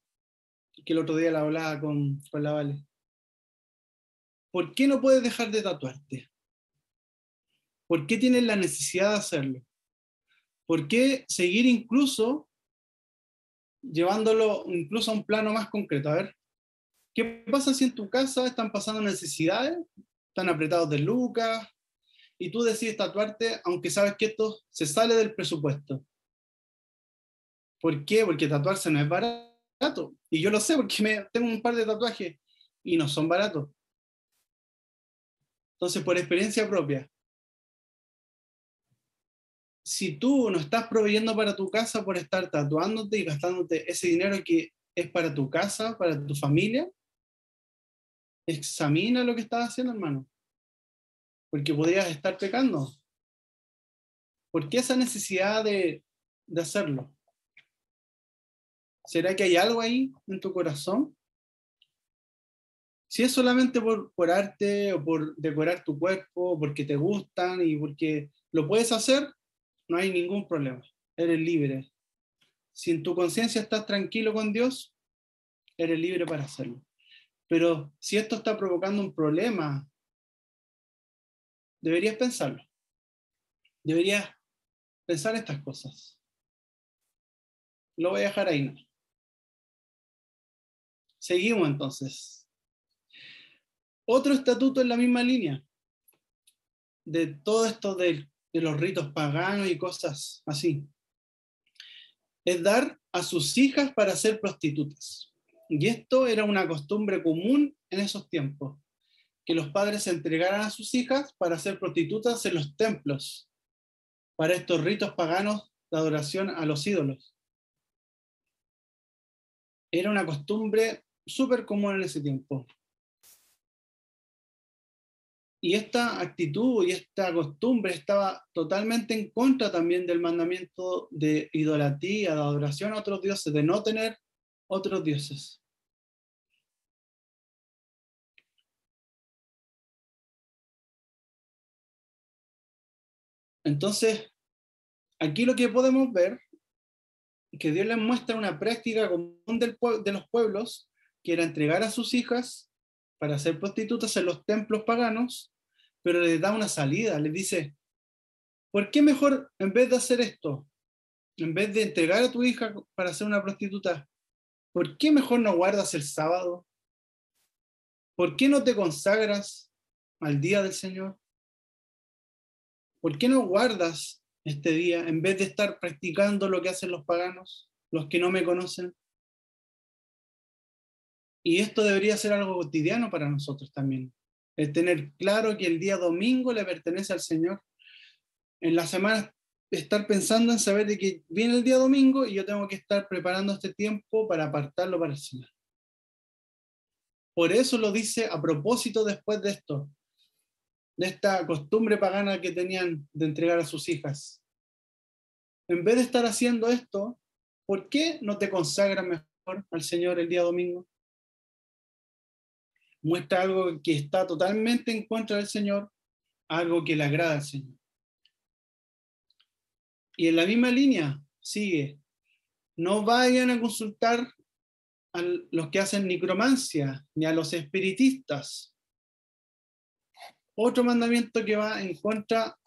que el otro día la hablaba con, con la Vale. ¿Por qué no puedes dejar de tatuarte? ¿Por qué tienes la necesidad de hacerlo? ¿Por qué seguir incluso llevándolo incluso a un plano más concreto? A ver, ¿qué pasa si en tu casa están pasando necesidades, están apretados de lucas y tú decides tatuarte aunque sabes que esto se sale del presupuesto? ¿Por qué? Porque tatuarse no es barato. Y yo lo sé porque me, tengo un par de tatuajes y no son baratos. Entonces, por experiencia propia, si tú no estás proveyendo para tu casa por estar tatuándote y gastándote ese dinero que es para tu casa, para tu familia, examina lo que estás haciendo, hermano. Porque podrías estar pecando. ¿Por qué esa necesidad de, de hacerlo? ¿Será que hay algo ahí en tu corazón? Si es solamente por, por arte o por decorar tu cuerpo, porque te gustan y porque lo puedes hacer, no hay ningún problema. Eres libre. Si en tu conciencia estás tranquilo con Dios, eres libre para hacerlo. Pero si esto está provocando un problema, deberías pensarlo. Deberías pensar estas cosas. Lo voy a dejar ahí. ¿no? Seguimos entonces. Otro estatuto en la misma línea de todo esto de, de los ritos paganos y cosas así. Es dar a sus hijas para ser prostitutas. Y esto era una costumbre común en esos tiempos, que los padres entregaran a sus hijas para ser prostitutas en los templos, para estos ritos paganos de adoración a los ídolos. Era una costumbre súper común en ese tiempo. Y esta actitud y esta costumbre estaba totalmente en contra también del mandamiento de idolatría, de adoración a otros dioses, de no tener otros dioses. Entonces, aquí lo que podemos ver que Dios les muestra una práctica común de los pueblos, que era entregar a sus hijas para ser prostitutas en los templos paganos, pero les da una salida, les dice, ¿por qué mejor en vez de hacer esto, en vez de entregar a tu hija para ser una prostituta, ¿por qué mejor no guardas el sábado? ¿Por qué no te consagras al día del Señor? ¿Por qué no guardas este día en vez de estar practicando lo que hacen los paganos, los que no me conocen? Y esto debería ser algo cotidiano para nosotros también. El tener claro que el día domingo le pertenece al Señor. En la semana estar pensando en saber de que viene el día domingo y yo tengo que estar preparando este tiempo para apartarlo para el Señor. Por eso lo dice a propósito después de esto, de esta costumbre pagana que tenían de entregar a sus hijas. En vez de estar haciendo esto, ¿por qué no te consagras mejor al Señor el día domingo? Muestra algo que está totalmente en contra del Señor, algo que le agrada al Señor. Y en la misma línea sigue, no vayan a consultar a los que hacen necromancia, ni a los espiritistas, otro mandamiento que va en contra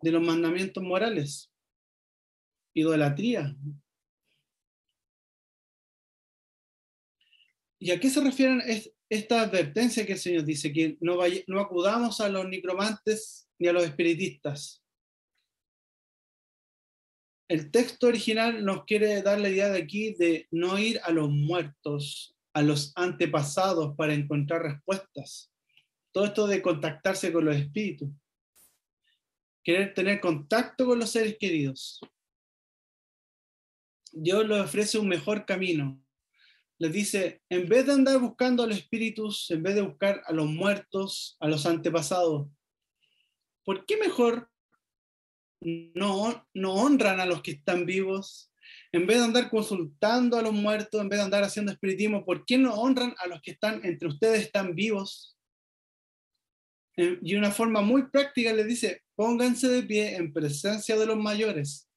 de los mandamientos morales. Idolatría. ¿Y a qué se refieren esta advertencia que el Señor dice? Que no, acudamos a los necromantes ni a los espiritistas. El texto original nos quiere dar la idea de aquí de no ir a los muertos, a los antepasados para encontrar respuestas todo esto de contactarse con los espíritus, querer tener contacto con los seres queridos. Dios les ofrece un mejor camino. Les dice, en vez de andar buscando a los espíritus, en vez de buscar a los muertos, a los antepasados, ¿por qué mejor no, no honran a los que están vivos? En vez de andar consultando a los muertos, en vez de andar haciendo espiritismo, ¿por qué no honran a los que están entre ustedes, están vivos? Eh, y una forma muy práctica les dice, pónganse de pie en presencia de los mayores,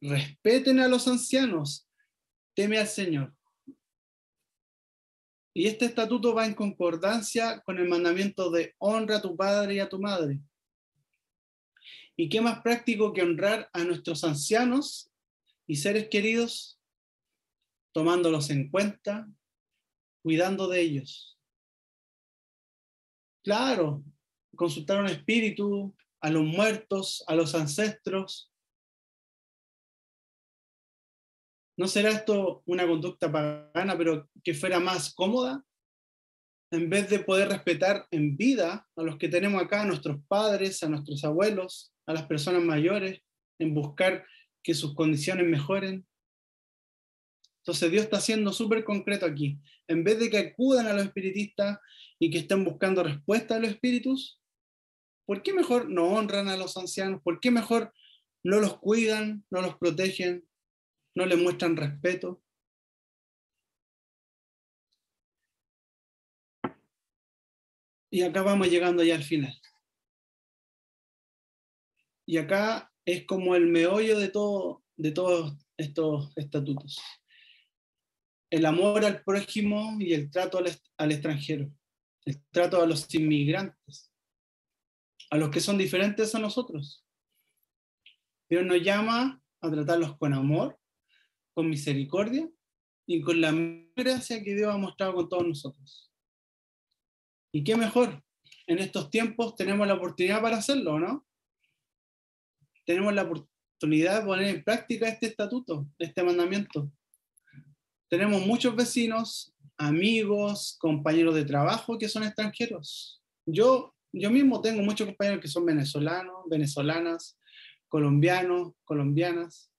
respeten a los ancianos, teme al Señor. Y este estatuto va en concordancia con el mandamiento de honra a tu padre y a tu madre. ¿Y qué más práctico que honrar a nuestros ancianos y seres queridos, tomándolos en cuenta, cuidando de ellos? Claro, consultar a un espíritu, a los muertos, a los ancestros. ¿No será esto una conducta pagana, pero que fuera más cómoda? En vez de poder respetar en vida a los que tenemos acá, a nuestros padres, a nuestros abuelos, a las personas mayores, en buscar que sus condiciones mejoren. Entonces Dios está siendo súper concreto aquí. En vez de que acudan a los espiritistas y que estén buscando respuesta a los espíritus, ¿por qué mejor no honran a los ancianos? ¿Por qué mejor no los cuidan, no los protegen, no les muestran respeto? Y acá vamos llegando ya al final. Y acá es como el meollo de, todo, de todos estos estatutos. El amor al prójimo y el trato al, al extranjero, el trato a los inmigrantes, a los que son diferentes a nosotros. Dios nos llama a tratarlos con amor, con misericordia y con la gracia que Dios ha mostrado con todos nosotros. ¿Y qué mejor? En estos tiempos tenemos la oportunidad para hacerlo, ¿no? Tenemos la oportunidad de poner en práctica este estatuto, este mandamiento. Tenemos muchos vecinos, amigos, compañeros de trabajo que son extranjeros. Yo, yo mismo tengo muchos compañeros que son venezolanos, venezolanas, colombianos, colombianas,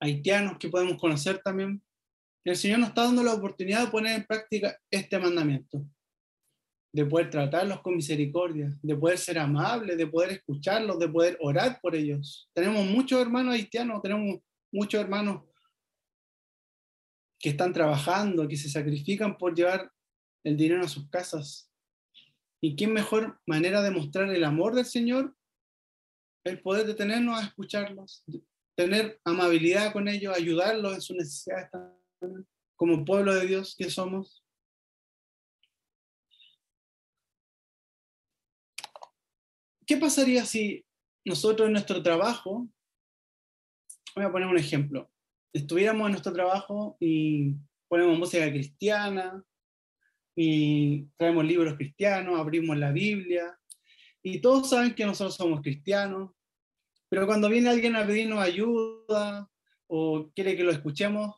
haitianos que podemos conocer también. El Señor nos está dando la oportunidad de poner en práctica este mandamiento, de poder tratarlos con misericordia, de poder ser amables, de poder escucharlos, de poder orar por ellos. Tenemos muchos hermanos haitianos, tenemos muchos hermanos que están trabajando, que se sacrifican por llevar el dinero a sus casas. ¿Y qué mejor manera de mostrar el amor del Señor? El poder detenernos a escucharlos, tener amabilidad con ellos, ayudarlos en sus necesidades como pueblo de Dios que somos? ¿Qué pasaría si nosotros en nuestro trabajo, voy a poner un ejemplo, estuviéramos en nuestro trabajo y ponemos música cristiana y traemos libros cristianos, abrimos la Biblia y todos saben que nosotros somos cristianos, pero cuando viene alguien a pedirnos ayuda o quiere que lo escuchemos,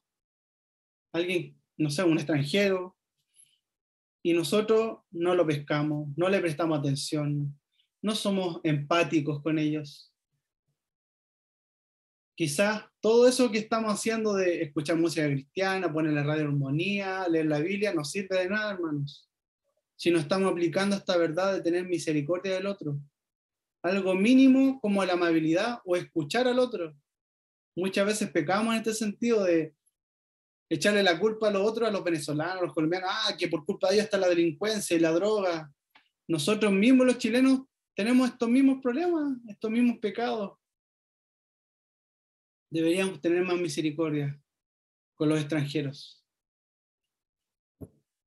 alguien, no sé, un extranjero, y nosotros no lo pescamos, no le prestamos atención, no somos empáticos con ellos. Quizás todo eso que estamos haciendo de escuchar música cristiana, poner la radio armonía, leer la Biblia, no sirve de nada, hermanos. Si no estamos aplicando esta verdad de tener misericordia del otro. Algo mínimo como la amabilidad o escuchar al otro. Muchas veces pecamos en este sentido de echarle la culpa a los otros, a los venezolanos, a los colombianos, ah, que por culpa de ellos está la delincuencia y la droga. Nosotros mismos los chilenos tenemos estos mismos problemas, estos mismos pecados. Deberíamos tener más misericordia con los extranjeros.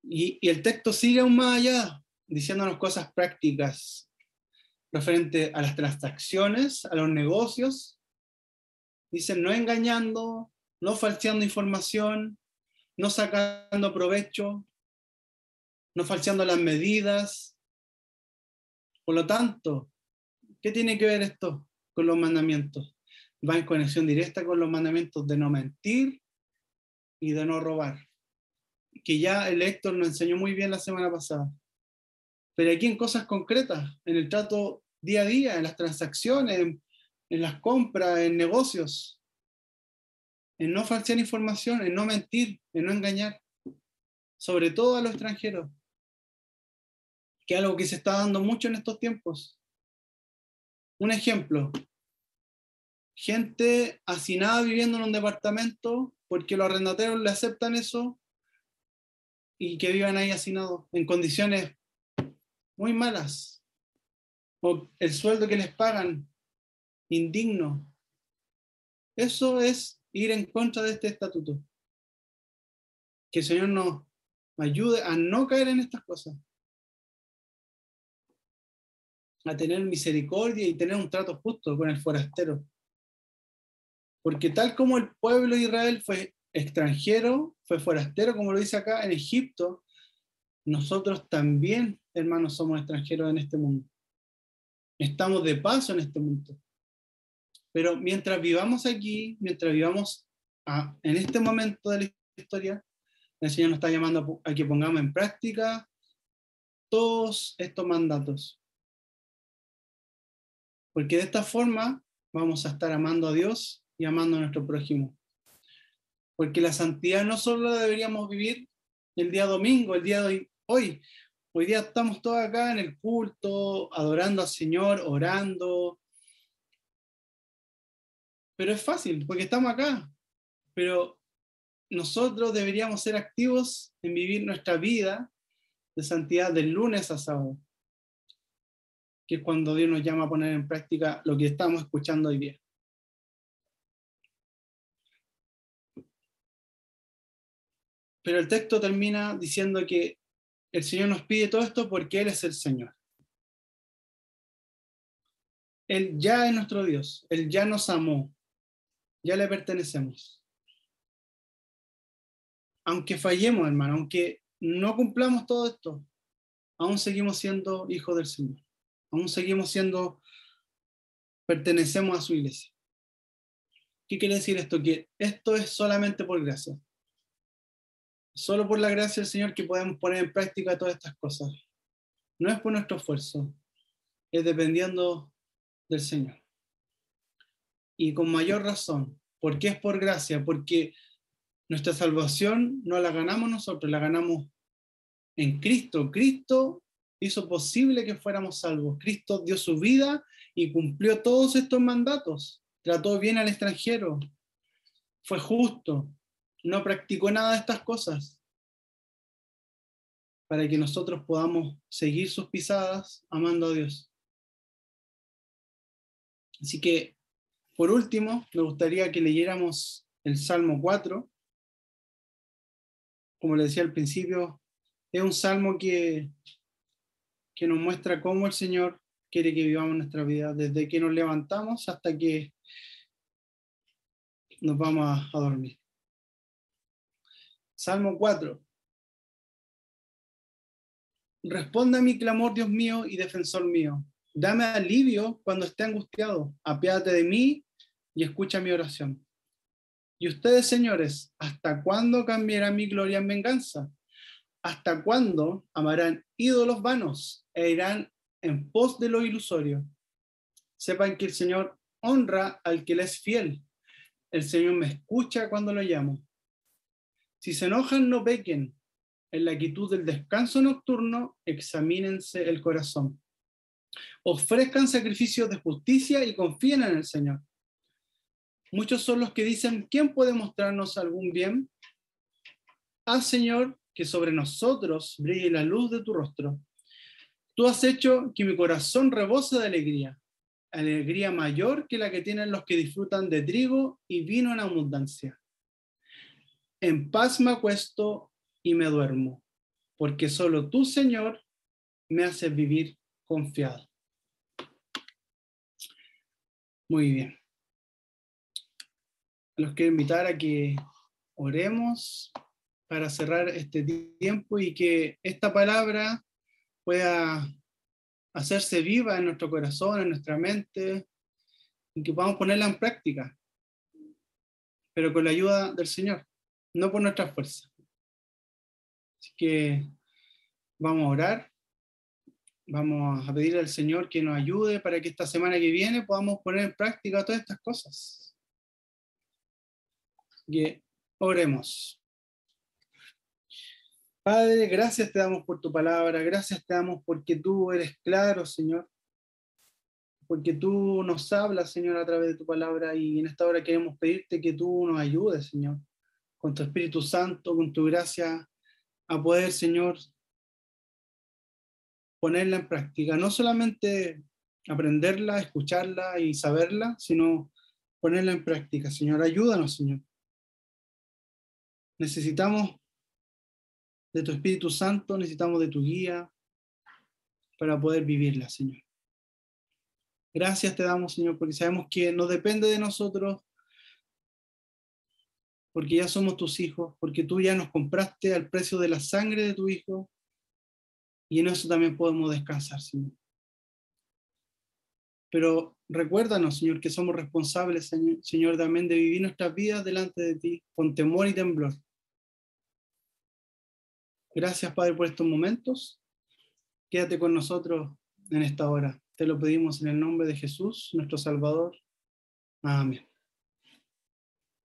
Y, y el texto sigue aún más allá, diciéndonos cosas prácticas referente a las transacciones, a los negocios. Dicen, no engañando, no falseando información, no sacando provecho, no falseando las medidas. Por lo tanto, ¿qué tiene que ver esto con los mandamientos? Va en conexión directa con los mandamientos de no mentir y de no robar, que ya el Héctor nos enseñó muy bien la semana pasada. Pero aquí en cosas concretas, en el trato día a día, en las transacciones, en, las compras, en negocios. En no falsear información, en no mentir, en no engañar, sobre todo a los extranjeros, que es algo que se está dando mucho en estos tiempos. Un ejemplo, gente hacinada viviendo en un departamento porque los arrendateros le aceptan eso y que vivan ahí hacinados en condiciones muy malas, o el sueldo que les pagan indigno. Eso es ir en contra de este estatuto. Que el Señor nos ayude a no caer en estas cosas. A tener misericordia y tener un trato justo con el forastero. Porque tal como el pueblo de Israel fue extranjero, fue forastero, como lo dice acá, en Egipto, nosotros también, hermanos, somos extranjeros en este mundo. Estamos de paso en este mundo. Pero mientras vivamos aquí, mientras vivamos en este momento de la historia, el Señor nos está llamando a que pongamos en práctica todos estos mandatos. Porque de esta forma vamos a estar amando a Dios y amando a nuestro prójimo. Porque la santidad no solo la deberíamos vivir el día domingo, el día de hoy. Hoy día estamos todos acá en el culto, adorando al Señor, orando. Pero es fácil, porque estamos acá. Pero nosotros deberíamos ser activos en vivir nuestra vida de santidad del lunes a sábado, que es cuando Dios nos llama a poner en práctica lo que estamos escuchando hoy día. Pero el texto termina diciendo que el Señor nos pide todo esto porque Él es el Señor. Él ya es nuestro Dios, Él ya nos amó, ya le pertenecemos. Aunque fallemos, hermano, aunque no cumplamos todo esto, aún seguimos siendo hijos del Señor, aún seguimos siendo, pertenecemos a su iglesia. ¿Qué quiere decir esto? Que esto es solamente por gracia solo por la gracia del Señor que podemos poner en práctica todas estas cosas. No es por nuestro esfuerzo, es dependiendo del Señor. Y con mayor razón, porque es por gracia, porque nuestra salvación no la ganamos nosotros, la ganamos en Cristo. Cristo hizo posible que fuéramos salvos. Cristo dio su vida y cumplió todos estos mandatos. Trató bien al extranjero. Fue justo no practicó nada de estas cosas para que nosotros podamos seguir sus pisadas amando a Dios. Así que, por último, me gustaría que leyéramos el Salmo 4. Como le decía al principio, es un salmo que, que nos muestra cómo el Señor quiere que vivamos nuestra vida, desde que nos levantamos hasta que nos vamos a dormir. Salmo 4. Responde a mi clamor, Dios mío y defensor mío. Dame alivio cuando esté angustiado. Apiádate de mí y escucha mi oración. Y ustedes, señores, ¿hasta cuándo cambiará mi gloria en venganza? ¿Hasta cuándo amarán ídolos vanos e irán en pos de lo ilusorio? Sepan que el Señor honra al que le es fiel. El Señor me escucha cuando lo llamo. Si se enojan, no pequen. En la quietud del descanso nocturno, examínense el corazón. Ofrezcan sacrificios de justicia y confíen en el Señor. Muchos son los que dicen, ¿quién puede mostrarnos algún bien? Haz, Señor, que sobre nosotros brille la luz de tu rostro. Tú has hecho que mi corazón rebose de alegría, alegría mayor que la que tienen los que disfrutan de trigo y vino en abundancia en paz me acuesto y me duermo, porque solo tú, Señor, me haces vivir confiado. Muy bien. Los quiero invitar a que oremos para cerrar este tiempo y que esta palabra pueda hacerse viva en nuestro corazón, en nuestra mente, y que podamos ponerla en práctica, pero con la ayuda del Señor no por nuestra fuerza. Así que vamos a orar, vamos a pedirle al Señor que nos ayude para que esta semana que viene podamos poner en práctica todas estas cosas. Que oremos. Padre, gracias te damos por tu palabra, gracias te damos porque tú eres claro, Señor, porque tú nos hablas, Señor, a través de tu palabra y en esta hora queremos pedirte que tú nos ayudes, Señor con tu Espíritu Santo, con tu gracia, a poder, Señor, ponerla en práctica. No solamente aprenderla, escucharla y saberla, sino ponerla en práctica. Señor, ayúdanos, Señor. Necesitamos de tu Espíritu Santo, necesitamos de tu guía para poder vivirla, Señor. Gracias te damos, Señor, porque sabemos que no depende de nosotros porque ya somos tus hijos, porque tú ya nos compraste al precio de la sangre de tu Hijo, y en eso también podemos descansar, Señor. Pero recuérdanos, Señor, que somos responsables, Señor, también de vivir nuestras vidas delante de ti con temor y temblor. Gracias, Padre, por estos momentos. Quédate con nosotros en esta hora. Te lo pedimos en el nombre de Jesús, nuestro Salvador. Amén.